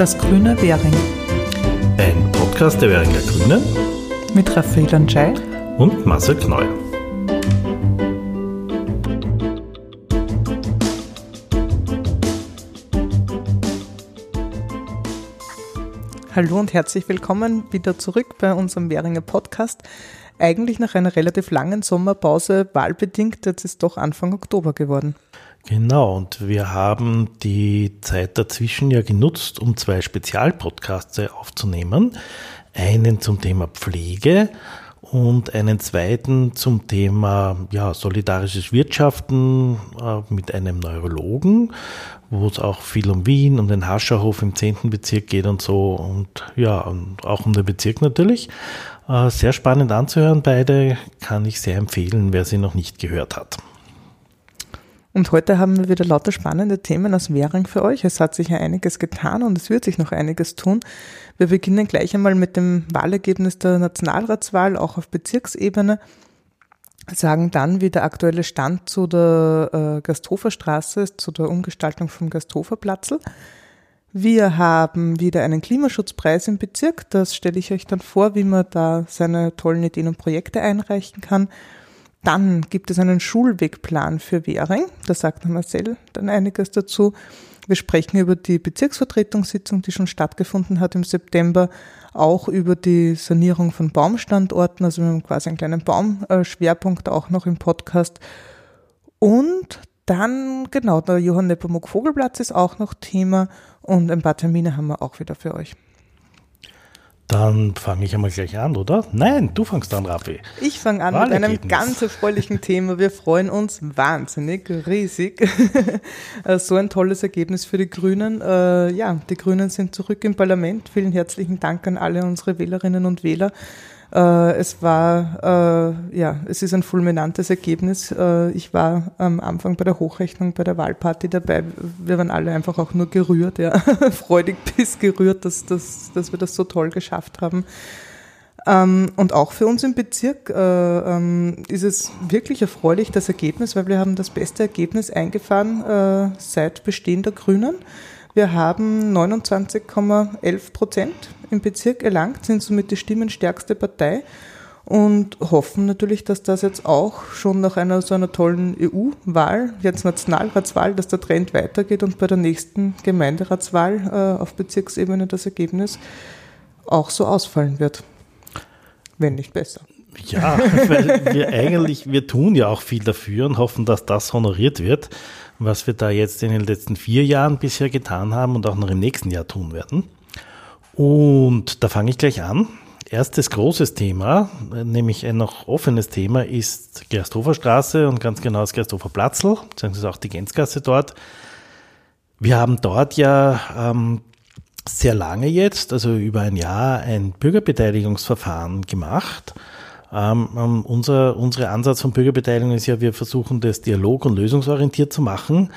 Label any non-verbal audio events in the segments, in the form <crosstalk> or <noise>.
Das grüne Währing. Ein Podcast der Währinger Grünen mit Raphael Anschei und Marcel Kneu. Hallo und herzlich willkommen wieder zurück bei unserem Währinger Podcast. Eigentlich nach einer relativ langen Sommerpause, wahlbedingt, jetzt ist doch Anfang Oktober geworden. Genau, und wir haben die Zeit dazwischen ja genutzt, um zwei Spezialpodcasts aufzunehmen. Einen zum Thema Pflege und einen zweiten zum Thema ja, solidarisches Wirtschaften äh, mit einem Neurologen, wo es auch viel um Wien, um den Hascherhof im 10. Bezirk geht und so und ja, und auch um den Bezirk natürlich. Äh, sehr spannend anzuhören, beide kann ich sehr empfehlen, wer sie noch nicht gehört hat. Und heute haben wir wieder lauter spannende Themen aus Währing für euch. Es hat sich ja einiges getan und es wird sich noch einiges tun. Wir beginnen gleich einmal mit dem Wahlergebnis der Nationalratswahl, auch auf Bezirksebene. Sagen dann, wie der aktuelle Stand zu der äh, Gasthofer Straße ist, zu der Umgestaltung vom Gasthofer Platzl. Wir haben wieder einen Klimaschutzpreis im Bezirk. Das stelle ich euch dann vor, wie man da seine tollen Ideen und Projekte einreichen kann. Dann gibt es einen Schulwegplan für Währing. Da sagt Marcel dann einiges dazu. Wir sprechen über die Bezirksvertretungssitzung, die schon stattgefunden hat im September, auch über die Sanierung von Baumstandorten. Also wir haben quasi einen kleinen Baumschwerpunkt auch noch im Podcast. Und dann, genau, der Johann Nepomuk Vogelplatz ist auch noch Thema und ein paar Termine haben wir auch wieder für euch. Dann fange ich einmal gleich an, oder? Nein, du fängst an, Raffi. Ich fange an mit einem ganz erfreulichen <laughs> Thema. Wir freuen uns wahnsinnig, riesig. <laughs> Äh, so ein tolles Ergebnis für die Grünen. Äh, ja, die Grünen sind zurück im Parlament. Vielen herzlichen Dank an alle unsere Wählerinnen und Wähler. Äh, es war, äh, ja, es ist ein fulminantes Ergebnis. Äh, ich war am Anfang bei der Hochrechnung, bei der Wahlparty dabei. Wir waren alle einfach auch nur gerührt, ja, <laughs> freudig bis gerührt, dass, dass, dass wir das so toll geschafft haben. Ähm, und auch für uns im Bezirk äh, ähm, ist es wirklich erfreulich, das Ergebnis, weil wir haben das beste Ergebnis eingefahren äh, seit Bestehen der Grünen. Wir haben 29,11 Prozent im Bezirk erlangt, sind somit die stimmenstärkste Partei und hoffen natürlich, dass das jetzt auch schon nach einer so einer tollen EU-Wahl, jetzt Nationalratswahl, dass der Trend weitergeht und bei der nächsten Gemeinderatswahl äh, auf Bezirksebene das Ergebnis auch so ausfallen wird. Wenn nicht besser. Ja, <laughs> weil wir eigentlich, wir tun ja auch viel dafür und hoffen, dass das honoriert wird was wir da jetzt in den letzten vier Jahren bisher getan haben und auch noch im nächsten Jahr tun werden. Und da fange ich gleich an. Erstes großes Thema, nämlich ein noch offenes Thema, ist Gersthofer Straße und ganz genau das Gersthofer Platzl, beziehungsweise auch die Gänzgasse dort. Wir haben dort ja ähm, sehr lange jetzt, also über ein Jahr, ein Bürgerbeteiligungsverfahren gemacht ähm, ähm, unser, unser Ansatz von Bürgerbeteiligung ist ja, wir versuchen das dialog- und lösungsorientiert zu machen.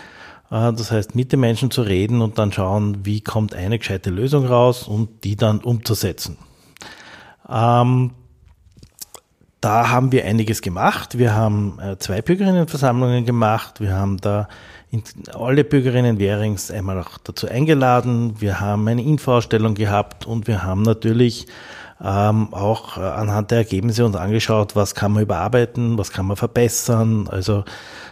Äh, das heißt, mit den Menschen zu reden und dann schauen, wie kommt eine gescheite Lösung raus und die dann umzusetzen. Ähm, da haben wir einiges gemacht. Wir haben äh, zwei Bürgerinnenversammlungen gemacht. Wir haben da alle Bürgerinnen Währings einmal auch dazu eingeladen. Wir haben eine Infoausstellung gehabt und wir haben natürlich ähm, auch äh, anhand der Ergebnisse uns angeschaut, was kann man überarbeiten, was kann man verbessern. Also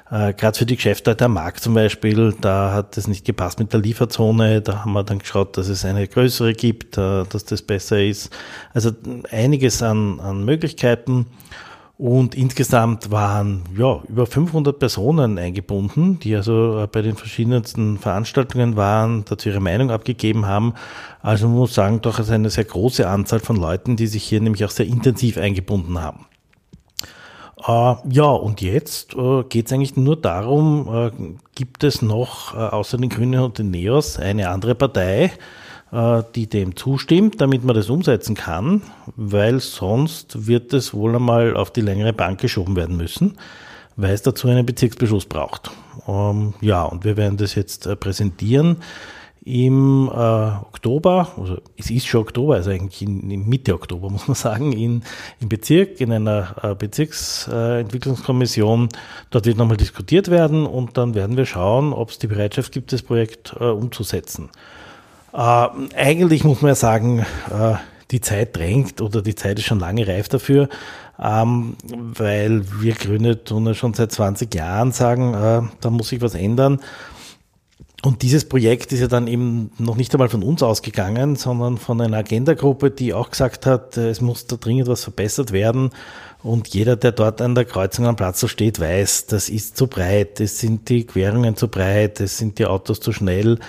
äh, gerade für die Geschäftsleiter Markt zum Beispiel, da hat es nicht gepasst mit der Lieferzone. Da haben wir dann geschaut, dass es eine größere gibt, äh, dass das besser ist. Also einiges an, an Möglichkeiten. Und insgesamt waren ja, über 500 Personen eingebunden, die also äh, bei den verschiedensten Veranstaltungen waren, dazu ihre Meinung abgegeben haben. Also man muss sagen, doch eine sehr große Anzahl von Leuten, die sich hier nämlich auch sehr intensiv eingebunden haben. Äh, ja, und jetzt äh, geht es eigentlich nur darum, äh, gibt es noch äh, außer den Grünen und den Neos eine andere Partei, die dem zustimmt, damit man das umsetzen kann, weil sonst wird es wohl einmal auf die längere Bank geschoben werden müssen, weil es dazu einen Bezirksbeschluss braucht. Ähm, ja, und wir werden das jetzt äh, präsentieren im äh, Oktober, also es ist schon Oktober, also eigentlich in, in Mitte Oktober <laughs> muss man sagen, in, im Bezirk, in einer äh, Bezirksentwicklungskommission. Dort wird nochmal diskutiert werden und dann werden wir schauen, ob es die Bereitschaft gibt, das Projekt äh, umzusetzen. Äh, eigentlich muss man ja sagen, äh, die Zeit drängt oder die Zeit ist schon lange reif dafür, ähm, weil wir Grüne tun ja schon seit 20 Jahren sagen, äh, da muss sich was ändern. Und dieses Projekt ist ja dann eben noch nicht einmal von uns ausgegangen, sondern von einer Agenda-Gruppe, die auch gesagt hat, äh, es muss da dringend was verbessert werden. Und jeder, der dort an der Kreuzung am Platz so steht, weiß, das ist zu breit, es sind die Querungen zu breit, es sind die Autos zu schnell,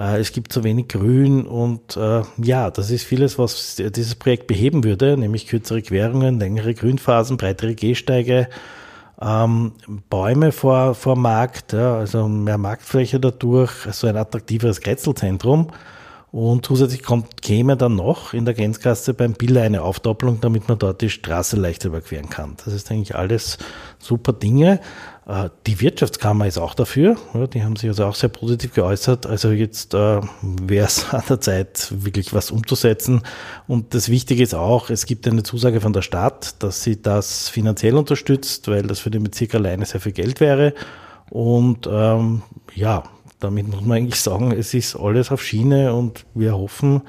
es gibt zu wenig Grün und äh, ja, das ist vieles, was dieses Projekt beheben würde, nämlich kürzere Querungen, längere Grünphasen, breitere Gehsteige, ähm, Bäume vor, vor Markt, ja, also mehr Marktfläche dadurch, so ein attraktiveres Kretzelzentrum. Und zusätzlich kommt, käme dann noch in der Grenzgasse beim Biller eine Aufdoppelung, damit man dort die Straße leichter überqueren kann. Das ist eigentlich alles super Dinge. Äh, die Wirtschaftskammer ist auch dafür. Die haben sich also auch sehr positiv geäußert. Also jetzt äh, wäre es <laughs> an der Zeit, wirklich was umzusetzen. Und das Wichtige ist auch, es gibt eine Zusage von der Stadt, dass sie das finanziell unterstützt, weil das für den Bezirk alleine sehr viel Geld wäre. Und ähm, ja, damit muss man eigentlich sagen, es ist alles auf Schiene und wir hoffen,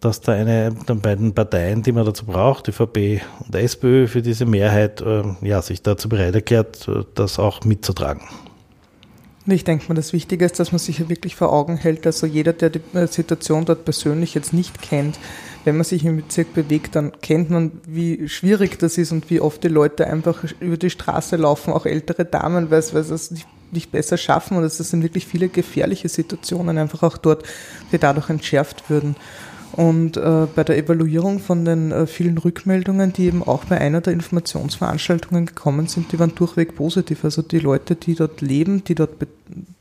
dass da eine der beiden Parteien, die man dazu braucht, ÖVP und SPÖ, für diese Mehrheit, äh, ja, sich dazu bereit erklärt, äh, das auch mitzutragen. Ich denke mal, das Wichtige ist, dass man sich wirklich vor Augen hält, also jeder, der die äh, Situation dort persönlich jetzt nicht kennt, wenn man sich im Bezirk bewegt, dann kennt man, wie schwierig das ist und wie oft die Leute einfach über die Straße laufen, auch ältere Damen, weil, weil sie es nicht, nicht besser schaffen und es sind wirklich viele gefährliche Situationen einfach auch dort, die dadurch entschärft würden. Und äh, bei der Evaluierung von den äh, vielen Rückmeldungen, die eben auch bei einer der Informationsveranstaltungen gekommen sind, die waren durchweg positiv. Also die Leute, die dort leben, die dort be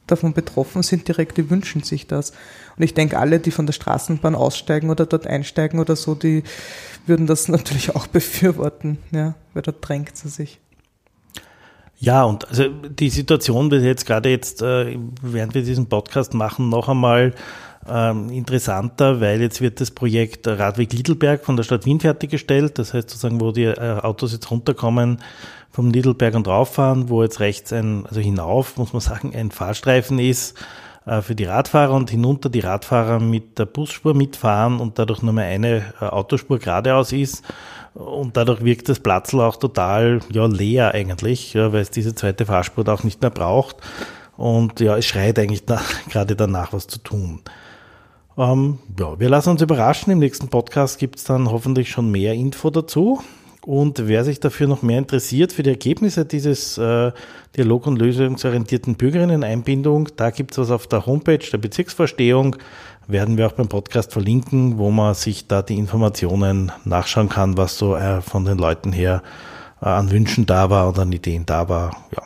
davon betroffen sind, direkt, die wünschen sich das. Und ich denke, alle, die von der Straßenbahn aussteigen oder dort einsteigen oder so, die würden das <laughs> natürlich auch befürworten, ja, weil dort drängt sie sich. Ja, und also die Situation wird jetzt gerade jetzt, äh, während wir diesen Podcast machen, noch einmal ähm, interessanter, weil jetzt wird das Projekt Radweg Liedelberg von der Stadt Wien fertiggestellt. Das heißt sozusagen, wo die äh, Autos jetzt runterkommen vom Liedelberg und rauffahren, wo jetzt rechts ein, also hinauf, muss man sagen, ein Fahrstreifen ist für die Radfahrer und hinunter die Radfahrer mit der Busspur mitfahren und dadurch nur mehr eine äh, Autospur geradeaus ist. Und dadurch wirkt das Platzl auch total ja, leer eigentlich, ja, weil es diese zweite Fahrspur auch nicht mehr braucht. Und ja, es schreit eigentlich nach, <laughs> gerade danach, was zu tun. Ähm, ja, wir lassen uns überraschen. Im nächsten Podcast gibt es dann hoffentlich schon mehr Info dazu. Und wer sich dafür noch mehr interessiert, für die Ergebnisse dieses äh, dialog- und lösungsorientierten Bürgerinnen-Einbindung, da gibt es was auf der Homepage der Bezirksvorstehung, werden wir auch beim Podcast verlinken, wo man sich da die Informationen nachschauen kann, was so äh, von den Leuten her äh, an Wünschen da war und an Ideen da war. Ja,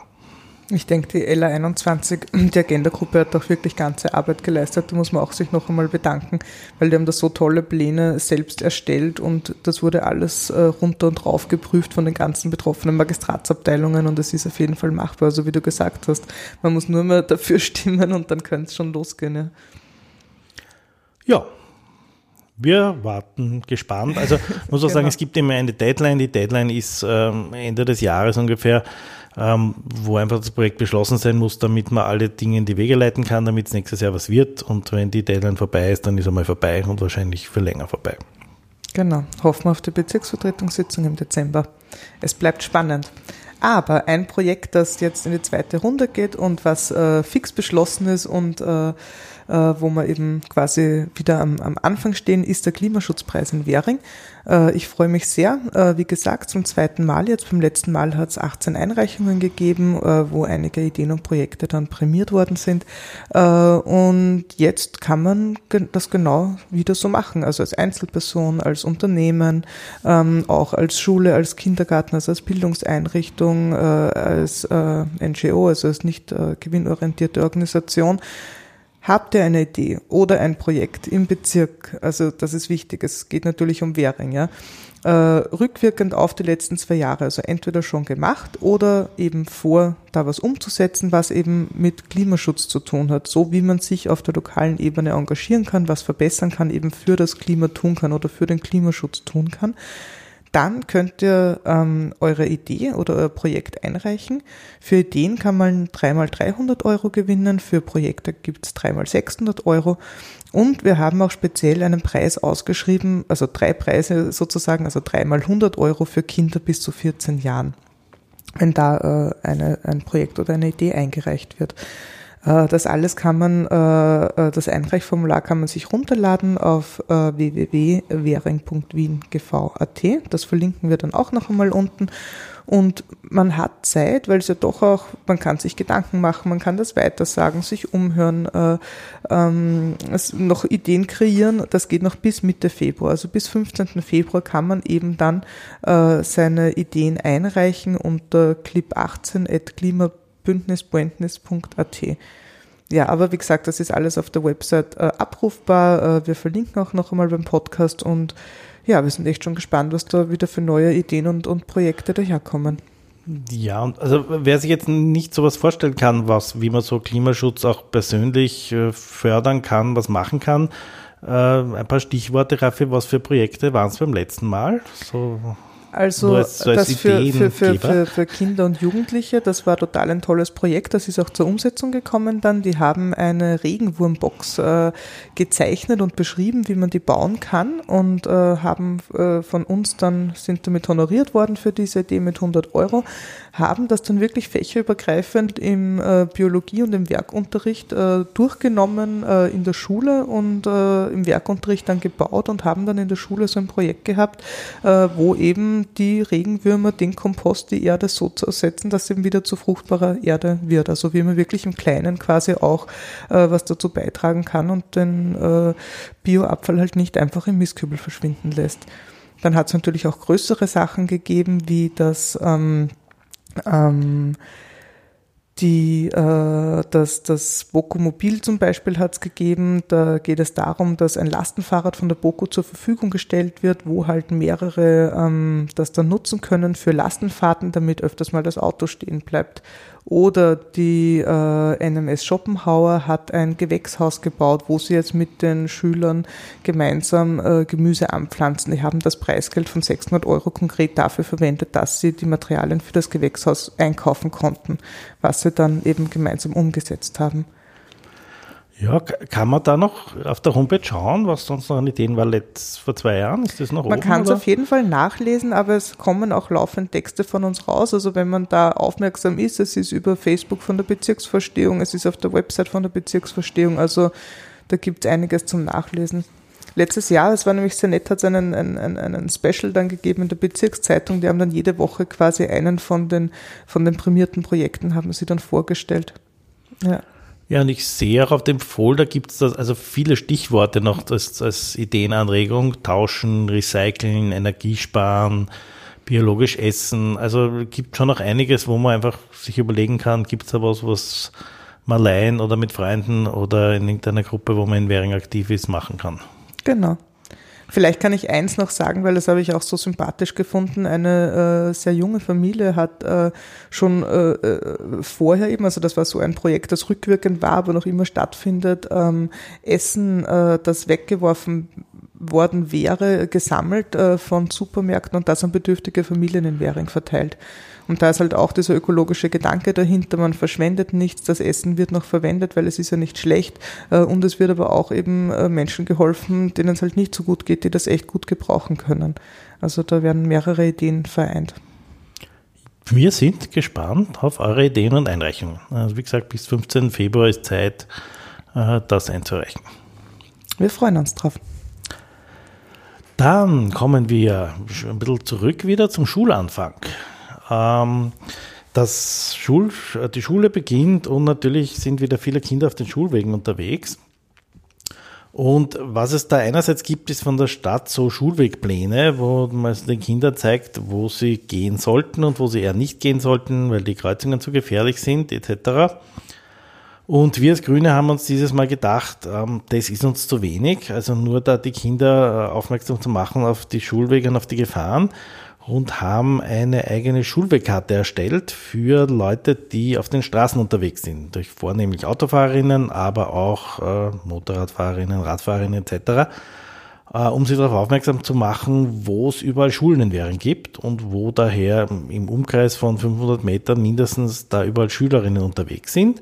ich denke, die LA21, die Agenda-Gruppe hat auch wirklich ganze Arbeit geleistet. Da muss man auch sich noch einmal bedanken, weil die haben da so tolle Pläne selbst erstellt und das wurde alles äh, runter und rauf geprüft von den ganzen betroffenen Magistratsabteilungen und es ist auf jeden Fall machbar, so wie du gesagt hast. Man muss nur mehr dafür <laughs> stimmen und dann könnte es schon losgehen. Ja. ja. Wir warten gespannt. Also <laughs> muss auch genau. sagen, es gibt immer eine Deadline. Die Deadline ist ähm, Ende des Jahres ungefähr ähm, wo einfach das Projekt beschlossen sein muss, damit man alle Dinge in die Wege leiten kann, damit es nächstes Jahr was wird. Und wenn die Deadline vorbei ist, dann ist er mal vorbei und wahrscheinlich für länger vorbei. Genau. Hoffen wir auf die Bezirksvertretungssitzung im Dezember. Es bleibt spannend. Aber ein Projekt, das jetzt in die zweite Runde geht und was äh, fix beschlossen ist und äh, äh, wo wir eben quasi wieder am, am Anfang stehen, ist der Klimaschutzpreis in Währing. Äh, ich freue mich sehr. Äh, wie gesagt, zum zweiten Mal jetzt. Beim letzten Mal hat es 18 Einreichungen gegeben, wo einige Ideen und Projekte dann prämiert worden sind. Und jetzt kann man das genau wieder so machen. Also als Einzelperson, als Unternehmen, ähm, auch als Schule, als Kindergarten, also als Bildungseinrichtung, als NGO, also als nicht gewinnorientierte Organisation Habt ihr eine Idee oder ein Projekt im Bezirk? Also das ist wichtig. Es geht natürlich um Währing, ja. Äh, rückwirkend auf die letzten zwei Jahre, also entweder schon gemacht oder eben vor, da was umzusetzen, was eben mit Klimaschutz zu tun hat, so wie man sich auf der lokalen Ebene engagieren kann, was verbessern kann, eben für das Klima tun kann oder für den Klimaschutz tun kann dann könnt ihr ähm, eure Idee oder euer Projekt einreichen. Für Ideen kann man dreimal 300 Euro gewinnen, für Projekte gibt's dreimal 600 Euro. Und wir haben auch speziell einen Preis ausgeschrieben, also drei Preise sozusagen, also dreimal 100 Euro für Kinder bis zu 14 Jahren, wenn da äh, eine, ein Projekt oder eine Idee eingereicht wird. Äh, das alles kann man, äh, äh, das Einreichformular kann man sich runterladen auf www.währing.wiengv.at. Das verlinken wir dann auch noch einmal unten. Und man hat Zeit, weil es ja doch auch, man kann sich Gedanken machen, man kann das weitersagen, sich umhören, äh, ähm, noch Ideen kreieren. Das geht noch bis Mitte Februar. Also bis 15. Februar kann man eben dann seine Ideen einreichen unter clip18 at klima.de bündnisbündnis.at. Ja, aber wie gesagt, das ist alles auf der Website äh, abrufbar. Äh, wir verlinken auch noch einmal beim Podcast und ja, wir sind echt schon gespannt, was da wieder für neue Ideen und, und Projekte daherkommen. Ja, also wer sich jetzt nicht sowas vorstellen kann, was, wie man so Klimaschutz auch persönlich äh, fördern kann, was machen kann, äh, ein paar Stichworte, Raffi, was für Projekte waren es beim letzten Mal? So also als, so als das für, für, für, für, für Kinder und Jugendliche, das war total ein tolles Projekt. Das ist auch zur Umsetzung gekommen dann. Die haben eine Regenwurmbox äh, gezeichnet und beschrieben, wie man die bauen kann und äh, haben äh, von uns dann, sind damit honoriert worden für diese Idee mit 100 Euro, haben das dann wirklich fächerübergreifend im äh, Biologie- und im Werkunterricht äh, durchgenommen äh, in der Schule und äh, im Werkunterricht dann gebaut und haben dann in der Schule so ein Projekt gehabt, äh, wo eben die Regenwürmer den Kompost, die Erde so zu ersetzen, dass eben wieder zu fruchtbarer Erde wird. Also wie man wirklich im Kleinen quasi auch äh, was dazu beitragen kann und den Bioabfall halt nicht einfach im Mistkübel verschwinden lässt. Dann hat es natürlich auch größere Sachen gegeben, wie das ähm, ähm, die, äh, das, das Boco-Mobil zum Beispiel hat es gegeben. Da geht es darum, dass ein Lastenfahrrad von der Boco zur Verfügung gestellt wird, wo halt mehrere ähm, das dann nutzen können für Lastenfahrten, damit öfters mal das Auto stehen bleibt. Oder die äh, NMS Schopenhauer hat ein Gewächshaus gebaut, wo sie jetzt mit den Schülern gemeinsam äh, Gemüse anpflanzen. Die haben das Preisgeld von 600 Euro konkret dafür verwendet, dass sie die Materialien für das Gewächshaus einkaufen konnten, was sie dann eben gemeinsam umgesetzt haben. Ja, kann man da noch auf der Homepage schauen, was sonst noch an Ideen war letzt, vor zwei Jahren? Ist das noch Man kann es auf jeden Fall nachlesen, aber es kommen auch laufend Texte von uns raus. Also wenn man da aufmerksam ist, es ist über Facebook von der Bezirksverstehung, es ist auf der Website von der Bezirksverstehung, also da gibt es einiges zum Nachlesen. Letztes Jahr, es war nämlich sehr nett, hat es einen, einen, einen Special dann gegeben in der Bezirkszeitung. Die haben dann jede Woche quasi einen von den, von den prämierten Projekten haben sie dann vorgestellt. Ja. Ja, und ich sehe auch auf dem Folder gibt es also viele Stichworte noch als, als Ideenanregung. Tauschen, Recyceln, Energiesparen, biologisch essen. Also gibt schon noch einiges, wo man einfach sich überlegen kann, gibt es da was, was man allein oder mit Freunden oder in irgendeiner Gruppe, wo man in Währing aktiv ist, machen kann. Genau. Vielleicht kann ich eins noch sagen, weil das habe ich auch so sympathisch gefunden. Eine äh, sehr junge Familie hat äh, schon äh, äh, vorher eben, also das war so ein Projekt, das rückwirkend war, aber noch immer stattfindet, ähm, Essen, äh, das weggeworfen worden wäre, gesammelt äh, von Supermärkten und das an bedürftige Familien in Währing verteilt. Und da ist halt auch dieser ökologische Gedanke dahinter, man verschwendet nichts, das Essen wird noch verwendet, weil es ist ja nicht schlecht äh, und es wird aber auch eben äh, Menschen geholfen, denen es halt nicht so gut geht, die das echt gut gebrauchen können. Also da werden mehrere Ideen vereint. Wir sind gespannt auf eure Ideen und Einreichungen. Also wie gesagt, bis 15. Februar ist Zeit, das einzureichen. Wir freuen uns drauf. Dann kommen wir ein bisschen zurück wieder zum Schulanfang. Ähm, das Schul, die Schule beginnt und natürlich sind wieder viele Kinder auf den Schulwegen unterwegs. Und was es da einerseits gibt, ist von der Stadt so Schulwegpläne, wo man den Kindern zeigt, wo sie gehen sollten und wo sie eher nicht gehen sollten, weil die Kreuzungen zu gefährlich sind, etc. Und wir als Grüne haben uns dieses Mal gedacht, ähm, das ist uns zu wenig, also nur da die Kinder äh, aufmerksam zu machen auf die Schulwege und auf die Gefahren und haben eine eigene Schulwegkarte erstellt für Leute, die auf den Straßen unterwegs sind, durch vornehmlich Autofahrerinnen, aber auch äh, Motorradfahrerinnen, Radfahrerinnen etc. äh, um sie darauf aufmerksam zu machen, wo es überall Schulen in Währing gibt und wo daher im Umkreis von 500 Metern mindestens da überall Schülerinnen unterwegs sind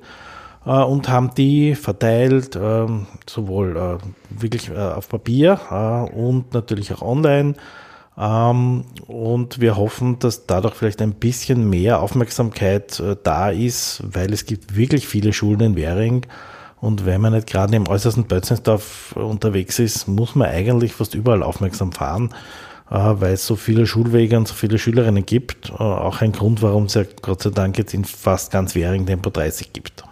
und haben die verteilt, äh, sowohl äh, wirklich äh, auf Papier äh, und natürlich auch online. Ähm, und wir hoffen, dass dadurch vielleicht ein bisschen mehr Aufmerksamkeit da ist, weil es gibt wirklich viele Schulen in Währing und wenn man nicht gerade im äußersten Bötzensdorf unterwegs ist, muss man eigentlich fast überall aufmerksam fahren, äh, weil es so viele Schulwege und so viele Schülerinnen gibt. Äh, auch ein Grund, warum es ja Gott sei Dank jetzt in fast ganz Währing Tempo 30 gibt.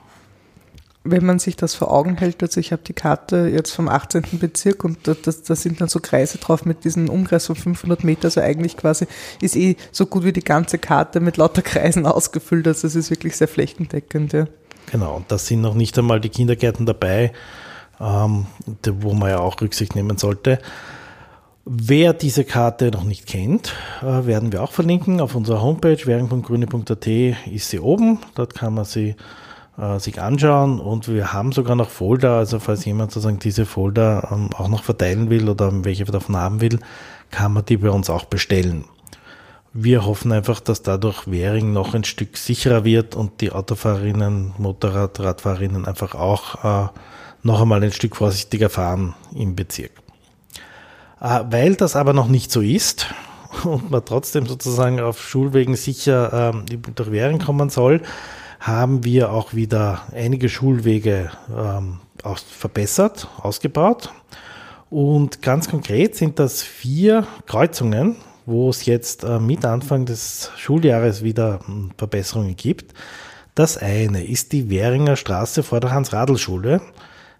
Wenn man sich das vor Augen hält, also ich habe die Karte jetzt vom 18. Bezirk und da, da sind dann so Kreise drauf mit diesem Umkreis von 500 Meter, also eigentlich quasi ist eh so gut wie die ganze Karte mit lauter <laughs> Kreisen ausgefüllt, also es ist wirklich sehr flächendeckend, ja. Genau, und da sind noch nicht einmal die Kindergärten dabei, ähm, wo man ja auch Rücksicht nehmen sollte. Wer diese Karte noch nicht kennt, äh, werden wir auch verlinken auf unserer Homepage währung.grüne.at ist sie oben. Dort kann man sie äh, sich anschauen und wir haben sogar noch Folder, also falls jemand sozusagen diese Folder ähm, auch noch verteilen will oder welche davon haben will, kann man die bei uns auch bestellen. Wir hoffen einfach, dass dadurch Währing noch ein Stück sicherer wird und die Autofahrerinnen, Motorrad, Radfahrerinnen einfach auch äh, noch einmal ein Stück vorsichtiger fahren im Bezirk. Äh, weil das aber noch nicht so ist <laughs> und man trotzdem sozusagen auf Schulwegen sicher äh, durch Währing kommen soll, haben wir auch wieder einige Schulwege ähm, aus, verbessert, ausgebaut. Und ganz konkret sind das vier Kreuzungen, wo es jetzt äh, mit Anfang des Schuljahres wieder hm, Verbesserungen gibt. Das eine ist die Währinger Straße vor der Hans-Radl-Schule.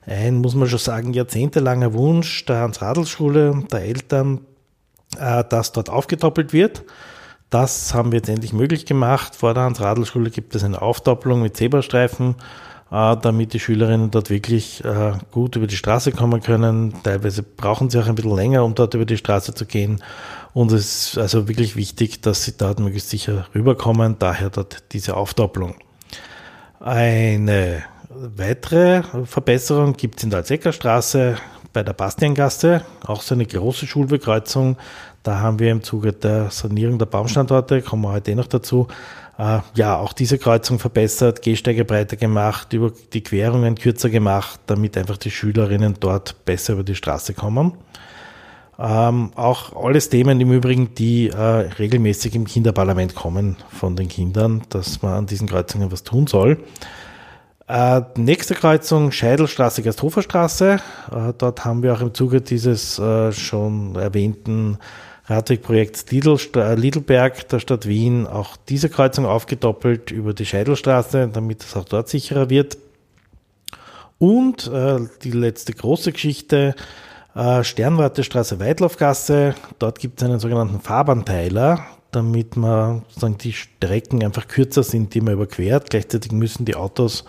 Ein, muss man schon sagen, jahrzehntelanger Wunsch der Hans-Radl-Schule, der Eltern, äh, dass dort aufgedoppelt wird. Das haben wir jetzt endlich möglich gemacht. Vor der Hans-Radl-Schule gibt es eine Aufdoppelung mit Zebrastreifen, äh, damit die Schülerinnen dort wirklich gut über die Straße kommen können. Teilweise brauchen sie auch ein bisschen länger, um dort über die Straße zu gehen. Und es ist also wirklich wichtig, dass sie dort möglichst sicher rüberkommen, daher dort diese Aufdoppelung. Eine weitere Verbesserung gibt es in der Alzeckerstraße bei der Bastiangasse, auch so eine große Schulbekreuzung. Da haben wir im Zuge der Sanierung der Baumstandorte, kommen wir heute eh noch dazu, äh, ja, auch diese Kreuzung verbessert, Gehsteige breiter gemacht, über die Querungen kürzer gemacht, damit einfach die Schülerinnen dort besser über die Straße kommen. Ähm, auch alles Themen im Übrigen, die äh, regelmäßig im Kinderparlament kommen von den Kindern, dass man an diesen Kreuzungen was tun soll. Äh, nächste Kreuzung Scheidelstraße, Gersthoferstraße. Äh, dort haben wir auch im Zuge dieses äh, schon erwähnten Radwegprojekts Lidl, Lidlberg der Stadt Wien auch diese Kreuzung aufgedoppelt über die Scheidelstraße, damit es auch dort sicherer wird. Und äh, die letzte große Geschichte, äh, Sternwartestraße, Weitlaufgasse, dort gibt es einen sogenannten Fahrbahnteiler, damit man sozusagen die Strecken einfach kürzer sind, die man überquert. Gleichzeitig müssen die Autos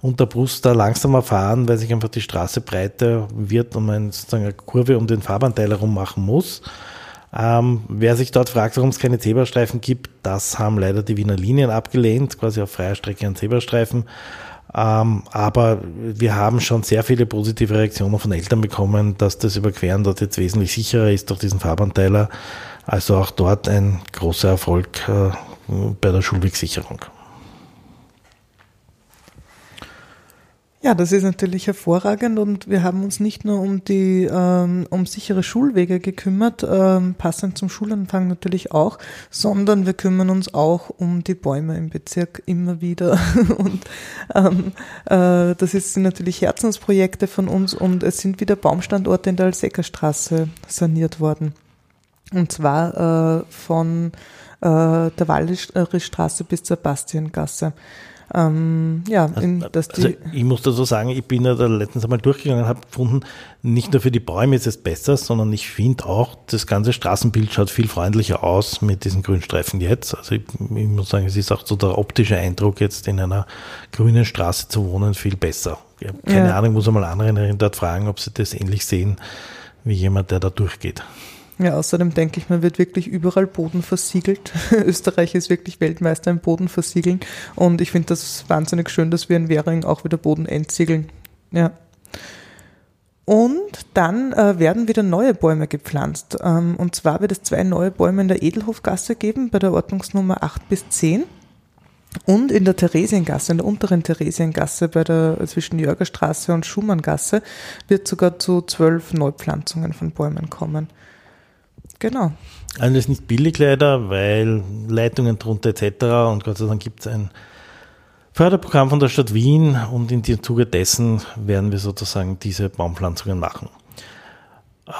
unter Brust da langsamer fahren, weil sich einfach die Straße breiter wird und man sozusagen eine Kurve um den Fahrbahnteiler rum machen muss. Ähm, wer sich dort fragt, warum es keine Zebrastreifen gibt, das haben leider die Wiener Linien abgelehnt, quasi auf freier Strecke an Zebrastreifen. Ähm, aber wir haben schon sehr viele positive Reaktionen von Eltern bekommen, dass das Überqueren dort jetzt wesentlich sicherer ist durch diesen Fahrbahnteiler. Also auch dort ein großer Erfolg äh, bei der Schulwegsicherung. Ja, das ist natürlich hervorragend und wir haben uns nicht nur um die ähm, um sichere Schulwege gekümmert, ähm, passend zum Schulanfang natürlich auch, sondern wir kümmern uns auch um die Bäume im Bezirk immer wieder <laughs> und ähm, äh, das ist, sind natürlich Herzensprojekte von uns und es sind wieder Baumstandorte in der Alseckerstraße saniert worden und zwar äh, von äh, der Wallischstraße bis zur Bastiengasse. Ähm, ja, in, dass die also ich muss da so sagen, ich bin ja da letztens einmal durchgegangen und habe gefunden, nicht nur für die Bäume ist es besser, sondern ich finde auch, das ganze Straßenbild schaut viel freundlicher aus mit diesen Grünstreifen jetzt. Also ich, ich muss sagen, es ist auch so der optische Eindruck jetzt in einer grünen Straße zu wohnen viel besser. Ich habe keine ja. Ahnung, muss einmal andere dort fragen, ob sie das ähnlich sehen wie jemand, der da durchgeht. Ja, außerdem denke ich, man wird wirklich überall Boden versiegelt. <laughs> Österreich ist wirklich Weltmeister im Boden versiegeln. Und ich finde das wahnsinnig schön, dass wir in Währing auch wieder Boden entsiegeln. Ja. Und dann äh, werden wieder neue Bäume gepflanzt. Ähm, und zwar wird es zwei neue Bäume in der Edelhofgasse geben, bei der Ordnungsnummer 8 bis 10. Und in der Theresiengasse, in der unteren Theresiengasse bei der, zwischen Jörgerstraße und Schumanngasse wird sogar zu zwölf Neupflanzungen von Bäumen kommen. Genau. Alles nicht billig leider, weil Leitungen drunter etc. Und Gott sei Dank gibt es ein Förderprogramm von der Stadt Wien und in dem Zuge dessen werden wir sozusagen diese Baumpflanzungen machen.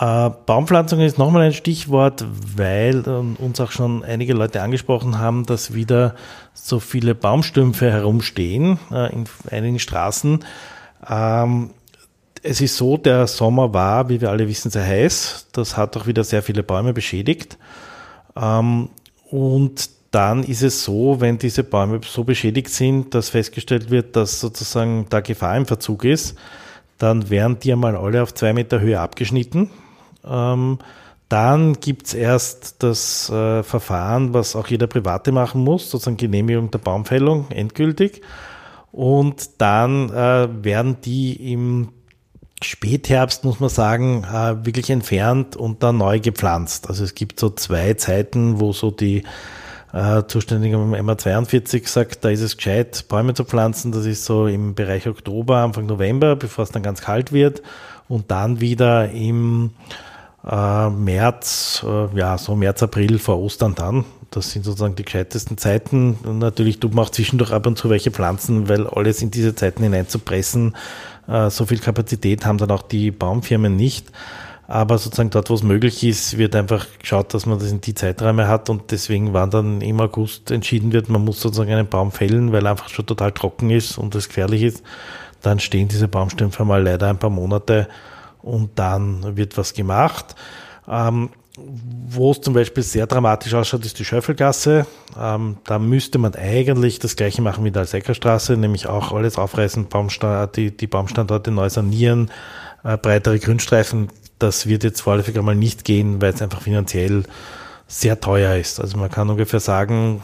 Äh, Baumpflanzungen ist nochmal ein Stichwort, weil äh, uns auch schon einige Leute angesprochen haben, dass wieder so viele Baumstümpfe herumstehen äh, in einigen Straßen. Ähm, es ist so, der Sommer war, wie wir alle wissen, sehr heiß. Das hat auch wieder sehr viele Bäume beschädigt. Ähm, und dann ist es so, wenn diese Bäume so beschädigt sind, dass festgestellt wird, dass sozusagen da Gefahr im Verzug ist, dann werden die einmal alle auf zwei Meter Höhe abgeschnitten. Ähm, dann gibt's erst das äh, Verfahren, was auch jeder Private machen muss, sozusagen Genehmigung der Baumfällung endgültig. Und dann äh, werden die im Spätherbst, muss man sagen, äh, wirklich entfernt und dann neu gepflanzt. Also es gibt so zwei Zeiten, wo so die äh, zuständig am MA42 sagt, da ist es gescheit, Bäume zu pflanzen. Das ist so im Bereich Oktober, Anfang November, bevor es dann ganz kalt wird. Und dann wieder im äh, März, äh, ja, so März, April vor Ostern dann. Das sind sozusagen die gescheitesten Zeiten. Und natürlich tut man auch zwischendurch ab und zu welche Pflanzen, weil alles in diese Zeiten hineinzupressen, so viel Kapazität haben dann auch die Baumfirmen nicht. Aber sozusagen dort, wo es möglich ist, wird einfach geschaut, dass man das in die Zeiträume hat und deswegen war dann im August entschieden wird, man muss sozusagen einen Baum fällen, weil er einfach schon total trocken ist und es gefährlich ist. Dann stehen diese Baumstümpfe mal leider ein paar Monate und dann wird was gemacht. Ähm, wo es zum Beispiel sehr dramatisch ausschaut, ist die Schöffelgasse. Ähm, da müsste man eigentlich das gleiche machen wie in der Alseckerstraße, nämlich auch alles aufreißen, Baumstand, die, die Baumstandorte neu sanieren, äh, breitere Grünstreifen das wird jetzt vorläufig einmal nicht gehen, weil es einfach finanziell sehr teuer ist. Also man kann ungefähr sagen,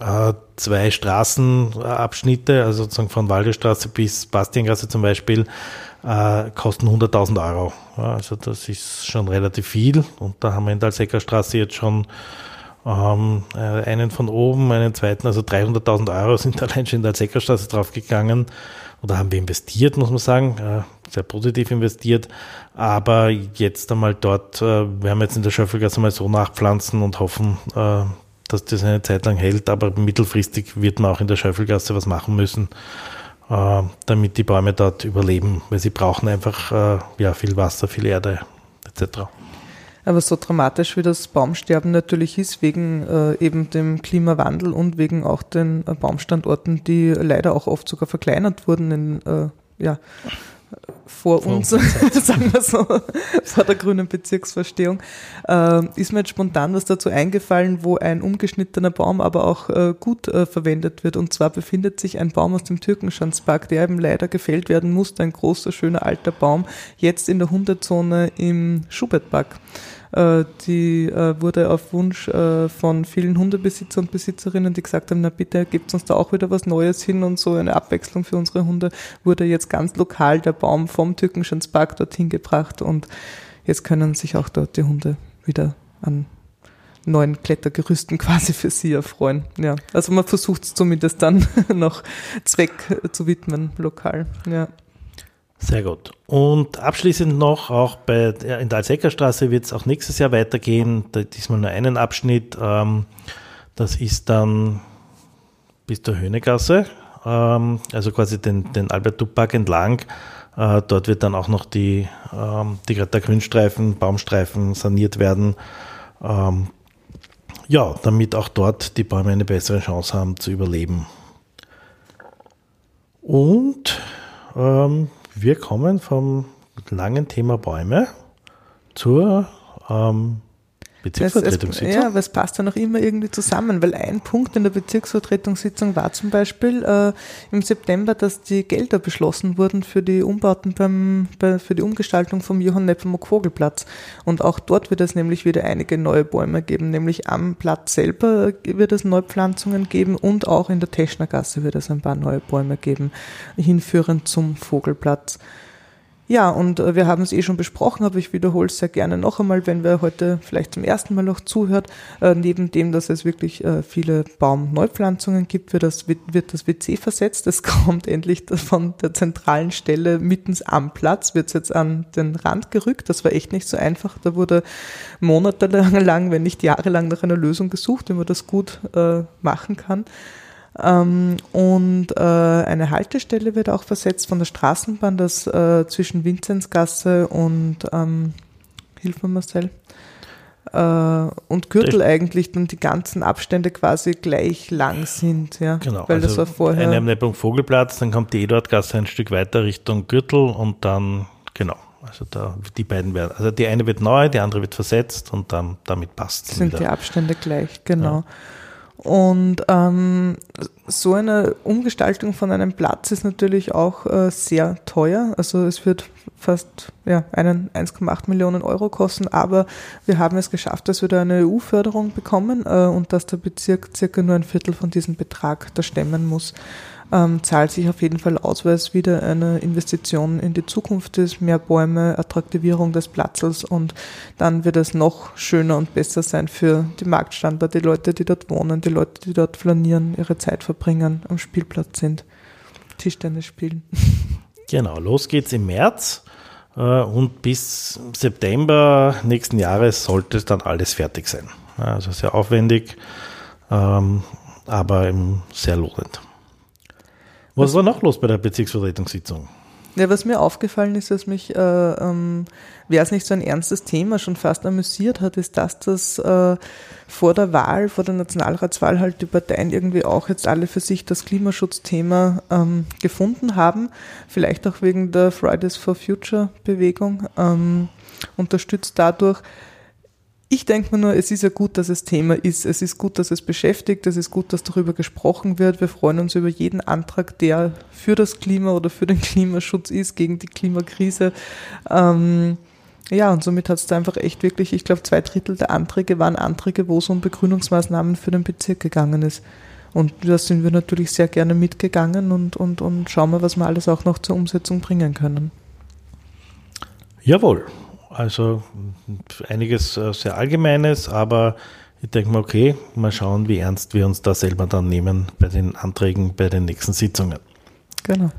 äh, zwei Straßenabschnitte, also sozusagen von Waldestraße bis Bastiengasse zum Beispiel, äh, kosten 100.000 Euro. also das ist schon relativ viel. Und da haben wir in der Alseckerstraße jetzt schon ähm, äh, einen von oben, einen zweiten, also 300.000 Euro sind <laughs> allein schon in der Alseckerstraße draufgegangen oder haben wir investiert, muss man sagen, sehr positiv investiert. Aber jetzt einmal dort, äh, werden wir jetzt in der Schöffelgasse mal so nachpflanzen und hoffen, äh, dass das eine Zeit lang hält. Aber mittelfristig wird man auch in der Schöffelgasse was machen müssen, damit die Bäume dort überleben, weil sie brauchen einfach ja, viel Wasser, viel Erde etc. Aber so dramatisch wie das Baumsterben natürlich ist, wegen äh, eben dem Klimawandel und wegen auch den äh, Baumstandorten, die leider auch oft sogar verkleinert wurden in, äh, ja, vor, vor uns, <laughs> sagen wir so, vor der grünen Bezirksverstehung, äh, ist mir jetzt spontan was dazu eingefallen, wo ein umgeschnittener Baum aber auch äh, gut äh, verwendet wird. Und zwar befindet sich ein Baum aus dem Türkenschanzpark, der eben leider gefällt werden musste, ein großer, schöner alter Baum, jetzt in der Hundezone im Schubertpark. Äh, die äh, wurde auf Wunsch äh, von vielen Hundebesitzer und Besitzerinnen, die gesagt haben, na bitte gebt uns da auch wieder was Neues hin und so eine Abwechslung für unsere Hunde, wurde jetzt ganz lokal der Baum vom Türkenschanzpark dorthin gebracht und jetzt können sich auch dort die Hunde wieder an neuen Klettergerüsten <laughs> quasi für sie erfreuen. Ja, also man versucht es zumindest dann <laughs> noch Zweck zu widmen, lokal. Ja. Sehr gut. Und abschließend noch, auch bei, in der Alseckerstraße wird es auch nächstes Jahr weitergehen. Da diesmal nur einen Abschnitt. Ähm, das ist dann bis zur Höhnegasse, ähm, also quasi den, den Albert-Dupp-Park entlang. Äh, dort wird dann auch noch die, ähm, die, der Grünstreifen, Baumstreifen saniert werden. Ähm, ja, damit auch dort die Bäume eine bessere Chance haben zu überleben. Und ähm, wir kommen vom langen Thema Bäume zur ähm, Bezirksvertretungssitzung. ja, aber es passt ja noch immer irgendwie zusammen, weil ein Punkt in der Bezirksvertretungssitzung war zum Beispiel äh, im September, dass die Gelder beschlossen wurden für die Umbauten beim, bei, für die Umgestaltung vom Johann Nepomuk Vogelplatz. Und auch dort wird es nämlich wieder einige neue Bäume geben, nämlich am Platz selber wird es Neupflanzungen geben und auch in der Teschnergasse wird es ein paar neue Bäume geben, hinführend zum Vogelplatz. Ja, und äh, wir haben es eh schon besprochen, aber ich wiederhole es sehr gerne noch einmal, wenn wer heute vielleicht zum ersten Mal noch zuhört. Äh, neben dem, dass es wirklich äh, viele Baumneupflanzungen gibt, wird das, wird das WC versetzt. Es <laughs> kommt endlich von der zentralen Stelle mittens am Platz, wird es jetzt an den Rand gerückt. Das war echt nicht so einfach. Da wurde monatelang, <laughs> wenn nicht jahrelang nach einer Lösung gesucht, wie man das gut äh, machen kann. Ähm, und äh, eine Haltestelle wird auch versetzt von der Straßenbahn, das äh, zwischen Vinzenzgasse und, ähm, hilf mir Marcel, äh, und Gürtel eigentlich dann die ganzen Abstände quasi gleich lang sind. Ja, genau, weil also das war vorher. Eine am Neppung Vogelplatz, dann kommt die Eduardgasse ein Stück weiter Richtung Gürtel und dann, genau. Also da, die beiden werden, also die eine wird neu, die andere wird versetzt und dann damit passt es. Sind wieder. die Abstände gleich, genau. Ja. Und ähm, so eine Umgestaltung von einem Platz ist natürlich auch äh, sehr teuer. Also es wird fast ja, 1,8 Millionen Euro kosten, aber wir haben es geschafft, dass wir da eine EU-Förderung bekommen äh, und dass der Bezirk circa nur ein Viertel von diesem Betrag da stemmen muss ähm, zahlt sich auf jeden Fall aus, weil es wieder eine Investition in die Zukunft ist, mehr Bäume, Attraktivierung des Platzes und dann wird es noch schöner und besser sein für die Marktstandard, die Leute, die dort wohnen, die Leute, die dort flanieren, ihre Zeit verbringen, am Spielplatz sind, Tischtennis spielen. <laughs> Genau, los geht's im März äh, und bis September nächsten Jahres sollte dann alles fertig sein. Also sehr aufwendig, ähm, aber sehr lohnend. Was, war noch los bei der Bezirksvertretungssitzung? Ja, was mir aufgefallen ist, dass mich, äh, ähm, wer es nicht so ein ernstes Thema schon fast amüsiert hat, ist, dass das äh, vor der Wahl, vor der Nationalratswahl halt die Parteien irgendwie auch jetzt alle für sich das Klimaschutzthema ähm, gefunden haben. Vielleicht auch wegen der Fridays for Future Bewegung, ähm, unterstützt dadurch ich denke mir nur, es ist ja gut, dass es Thema ist. Es ist gut, dass es beschäftigt. Es ist gut, dass darüber gesprochen wird. Wir freuen uns über jeden Antrag, der für das Klima oder für den <laughs> Klimaschutz ist, gegen die Klimakrise. Ähm, ja, und somit hat es da einfach echt wirklich, ich glaube, zwei Drittel der Anträge waren Anträge, wo es um Begrünungsmaßnahmen für den Bezirk gegangen ist. Und da sind wir natürlich sehr gerne mitgegangen und, und, und schauen wir, was wir alles auch noch zur Umsetzung bringen können. Jawohl. Also einiges äh, sehr Allgemeines, aber ich denke mal, okay, mal schauen, wie ernst wir uns da selber dann nehmen bei den Anträgen bei den nächsten Sitzungen. Genau.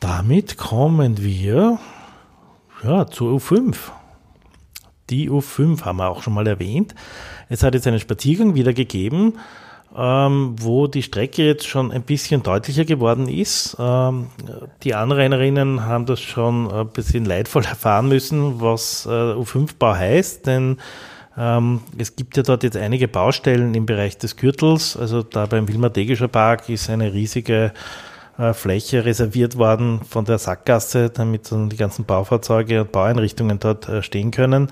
Damit kommen wir ja, zur U5. Die U5 haben wir auch schon mal erwähnt. Es hat jetzt einen Spaziergang wieder gegeben ähm, wo die Strecke jetzt schon ein bisschen deutlicher geworden ist. Ähm, die Anrainerinnen haben das schon ein bisschen leidvoll <laughs> erfahren müssen, was äh, U5-Bau heißt, denn ähm, es gibt ja dort jetzt einige Baustellen im Bereich des Gürtels. Also da beim Wilmer-Degischer Park ist eine riesige äh, Fläche reserviert worden von der Sackgasse, damit dann die ganzen Baufahrzeuge und Baueinrichtungen dort äh, stehen können.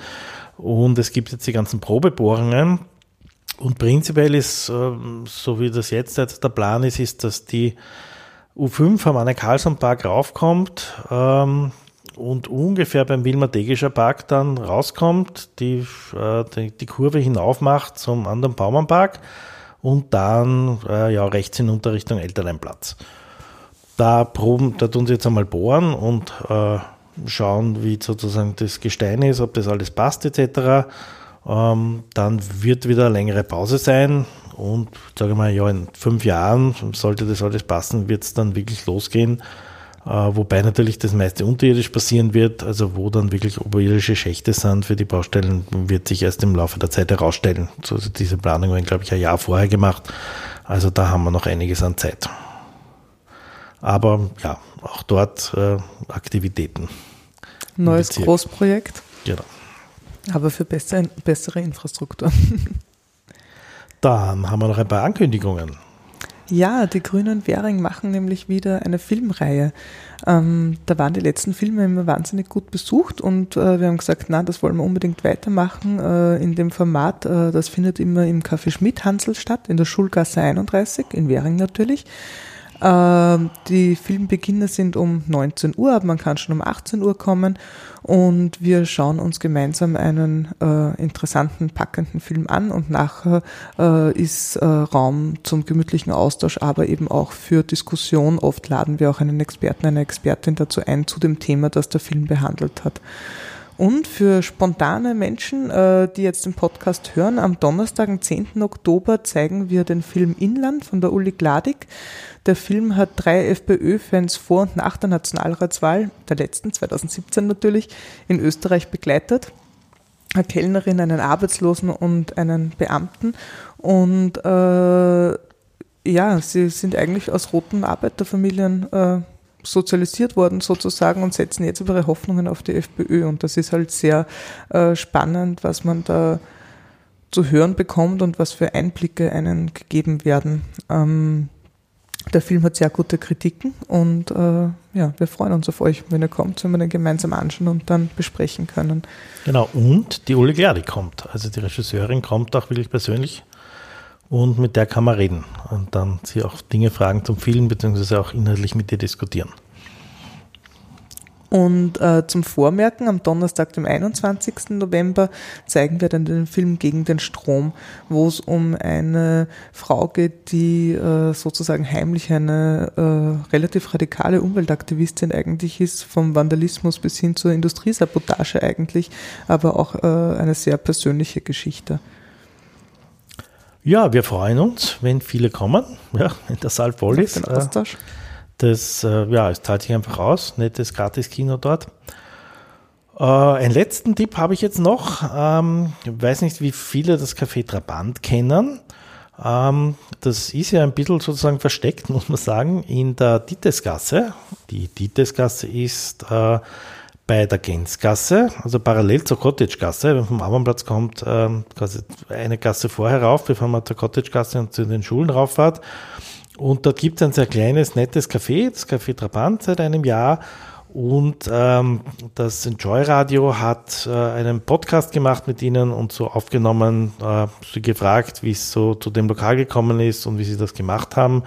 Und es gibt jetzt die ganzen Probebohrungen, und prinzipiell ist, ähm, so wie das jetzt der Plan ist, ist, dass die U5 am Anne Karlsson Park raufkommt ähm, und ungefähr beim Wilmer Degischer Park dann rauskommt, die, äh, die, die, Kurve hinauf macht zum anderen Baumannpark und dann äh, ja, rechts hinunter Richtung Elterneinplatz. Da proben, da tun sie jetzt einmal bohren und äh, schauen, wie sozusagen das Gestein ist, ob das alles passt etc. Ähm, dann wird wieder eine längere Pause sein und sage mal, ja, in fünf Jahren sollte das alles passen, wird es dann wirklich losgehen. Äh, wobei natürlich das meiste unterirdisch passieren wird, also wo dann wirklich oberirdische Schächte sind für die Baustellen, wird sich erst im Laufe der Zeit herausstellen. Also diese Planung werden, glaube ich, ein Jahr vorher gemacht. Also da haben wir noch einiges an Zeit. Aber ja, auch dort äh, Aktivitäten. Neues Großprojekt. Genau. Aber für bessere, bessere Infrastruktur. <laughs> Dann haben wir noch ein paar Ankündigungen. Ja, die Grünen Währing machen nämlich wieder eine Filmreihe. Ähm, da waren die letzten Filme immer wahnsinnig gut besucht und äh, wir haben gesagt, na, das wollen wir unbedingt weitermachen äh, in dem Format. Äh, das findet immer im Café Schmidt Hansel statt, in der Schulgasse 31, in Währing natürlich. Ähm, die Filmbeginne sind um 19 Uhr, aber man kann schon um 18 Uhr kommen und wir schauen uns gemeinsam einen äh, interessanten, packenden Film an und nachher äh, ist äh, Raum zum gemütlichen Austausch, aber eben auch für Diskussion. Oft laden wir auch einen Experten, eine Expertin dazu ein zu dem Thema, das der Film behandelt hat. Und für spontane Menschen, äh, die jetzt den Podcast hören, am Donnerstag, am 10. Oktober, zeigen wir den Film Inland von der Uli Gladig. Der Film hat drei FPÖ-Fans vor und nach der Nationalratswahl, der letzten, 2017 natürlich, in Österreich begleitet. Eine Kellnerin, einen Arbeitslosen und einen Beamten. Und äh, ja, sie sind eigentlich aus roten Arbeiterfamilien äh, sozialisiert worden sozusagen und setzen jetzt ihre Hoffnungen auf die FPÖ. Und das ist halt sehr äh, spannend, was man da zu hören bekommt und was für Einblicke einen gegeben werden. Ähm, der Film hat sehr gute Kritiken und äh, ja, wir freuen uns auf euch, wenn ihr kommt, wenn wir den gemeinsam anschauen und dann besprechen können. Genau, und die Uli Gladi kommt. Also die Regisseurin kommt auch wirklich persönlich und mit der kann man reden und dann sie auch Dinge fragen zum Film, beziehungsweise auch inhaltlich mit ihr diskutieren. Und äh, zum Vormerken, am Donnerstag, dem 21. November, zeigen wir dann den Film Gegen den Strom, wo es um eine Frau geht, die äh, sozusagen heimlich eine äh, relativ radikale Umweltaktivistin eigentlich ist, vom Vandalismus bis hin zur Industriesabotage eigentlich, aber auch äh, eine sehr persönliche Geschichte. Ja, wir freuen uns, wenn viele kommen, ja, wenn der Saal voll ist. Den äh, Austausch. Das, äh, ja, es zahlt sich einfach aus. Nettes Gratis-Kino dort. Äh, einen letzten Tipp habe ich jetzt noch. Ähm, ich weiß nicht, wie viele das Café Trabant kennen. Ähm, das ist ja ein bisschen sozusagen versteckt, <laughs> muss man sagen, in der Dietesgasse. Die Dietesgasse ist äh, bei der Gänzgasse, also parallel zur Cottagegasse, wenn man vom Abendplatz kommt, ähm, quasi eine Gasse vorher rauf, bevor man zur Cottagegasse und zu den Schulen rauffahrt. Und dort gibt es ein sehr kleines, nettes Café, das Café Trabant seit einem Jahr. Und ähm, das Enjoy Radio hat äh, einen Podcast gemacht mit ihnen und so aufgenommen, äh, sie gefragt, wie es so zu dem Lokal gekommen ist und wie sie das gemacht haben.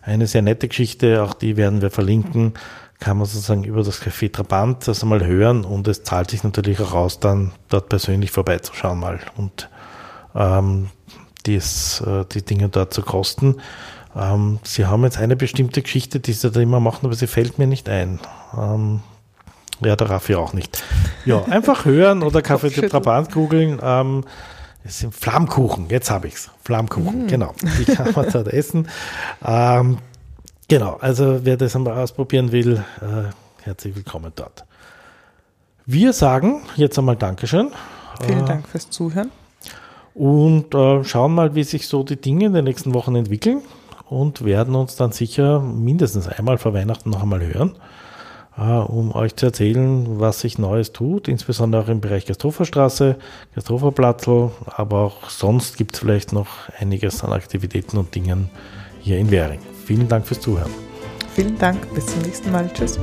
Eine sehr nette Geschichte, auch die werden wir verlinken kann man sozusagen über das Café Trabant das einmal hören und es zahlt sich natürlich auch aus, dann dort persönlich vorbeizuschauen mal und ähm, dies, äh, die Dinge dort zu kosten. Ähm, sie haben jetzt eine bestimmte Geschichte, die sie da immer machen, aber sie fällt mir nicht ein. Ähm, ja, der Raffi auch nicht. Ja, einfach hören oder Café de Trabant googeln. Ähm, es sind Flammkuchen, jetzt habe ich es. Flammkuchen, mm. genau. Die kann man dort essen. Ähm, Genau, also wer das einmal ausprobieren will, äh, herzlich willkommen dort. Wir sagen jetzt einmal Dankeschön. Vielen äh, Dank fürs Zuhören. Und äh, schauen mal, wie sich so die Dinge in den nächsten Wochen entwickeln und werden uns dann sicher mindestens einmal vor Weihnachten noch einmal hören, äh, um euch zu erzählen, was sich Neues tut, insbesondere auch im Bereich Gasthoferstraße, Gasthoferplatzl, aber auch sonst gibt es vielleicht noch einiges an Aktivitäten und Dingen hier in Währing. Vielen Dank fürs Zuhören. Vielen Dank. Bis zum nächsten Mal. Tschüss.